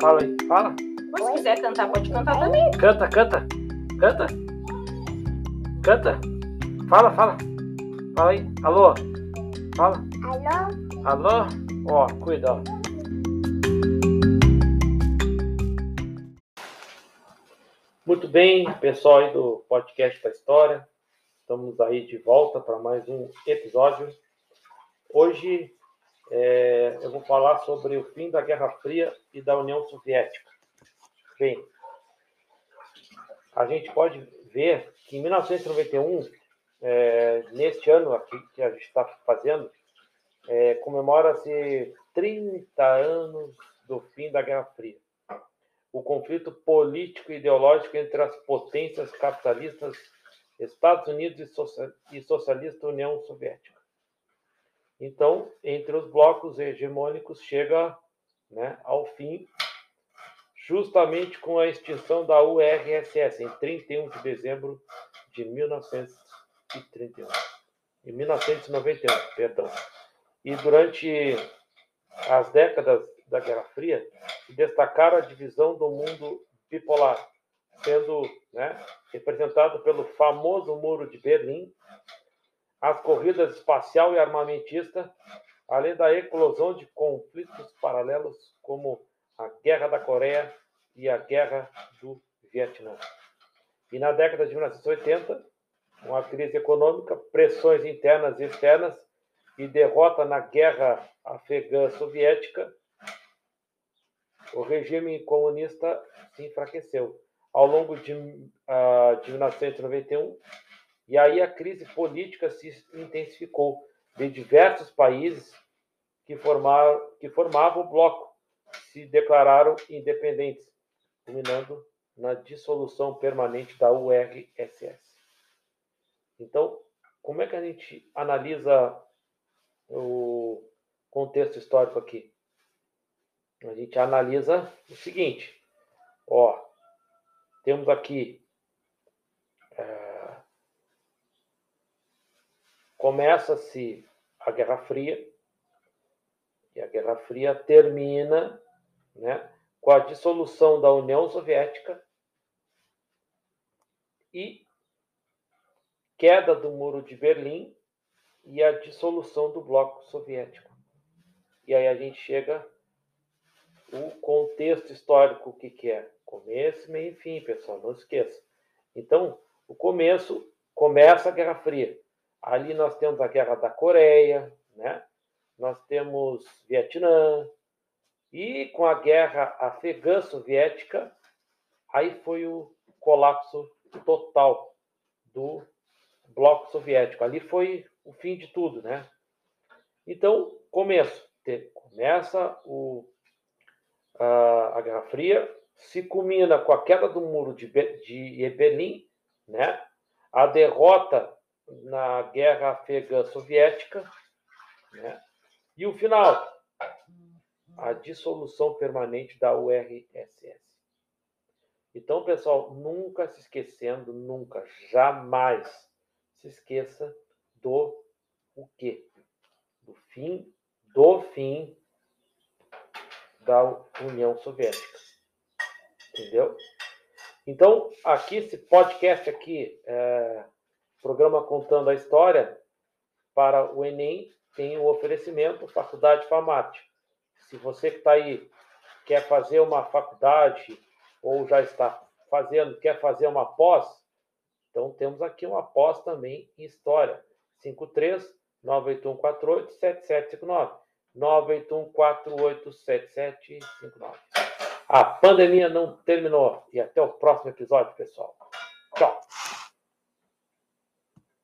Fala aí, fala. Mas se quiser cantar, pode cantar também. Canta, canta. Canta. Canta. Fala, fala. Fala aí. Alô? Fala. Alô? Alô? Ó, cuida, ó. Muito bem, pessoal aí do podcast da História. Estamos aí de volta para mais um episódio. Hoje é, eu vou falar sobre o fim da Guerra Fria e da União Soviética. Bem, a gente pode ver que em 1991, é, neste ano aqui que a gente está fazendo, é, comemora-se 30 anos do fim da Guerra Fria. O conflito político e ideológico entre as potências capitalistas Estados Unidos e socialista União Soviética. Então, entre os blocos hegemônicos, chega né, ao fim, justamente com a extinção da URSS, em 31 de dezembro de 1931. Em 1991, perdão. E durante as décadas da Guerra Fria, destacaram a divisão do mundo bipolar, sendo né, representado pelo famoso Muro de Berlim, as corridas espacial e armamentista, além da eclosão de conflitos paralelos como a Guerra da Coreia e a Guerra do Vietnã. E na década de 1980, com a crise econômica, pressões internas e externas e derrota na Guerra Afegã Soviética, o regime comunista se enfraqueceu. Ao longo de, uh, de 1991, e aí a crise política se intensificou de diversos países que, formaram, que formavam o bloco se declararam independentes, culminando na dissolução permanente da URSS. Então, como é que a gente analisa o contexto histórico aqui? A gente analisa o seguinte, ó, temos aqui começa-se a Guerra Fria, e a Guerra Fria termina né, com a dissolução da União Soviética e queda do Muro de Berlim e a dissolução do Bloco Soviético. E aí a gente chega o contexto histórico, o que, que é? Começo, meio e fim, pessoal, não esqueça. Então, o começo começa a Guerra Fria. Ali nós temos a Guerra da Coreia, né? nós temos Vietnã, e com a Guerra Afegã Soviética, aí foi o colapso total do bloco soviético. Ali foi o fim de tudo, né? Então, começo. Começa o, a, a Guerra Fria, se culmina com a queda do muro de, de Berlim, né? a derrota na guerra afegã soviética, né? e o final, a dissolução permanente da URSS. Então, pessoal, nunca se esquecendo, nunca, jamais se esqueça do o quê? Do fim, do fim da União Soviética. Entendeu? Então, aqui, esse podcast aqui, é, programa Contando a História, para o Enem, tem o um oferecimento Faculdade FAMAT. Se você que está aí quer fazer uma faculdade ou já está fazendo, quer fazer uma pós, então temos aqui uma pós também em História. 53 98148 7759. 98148 7759. A pandemia não terminou. E até o próximo episódio, pessoal. Tchau.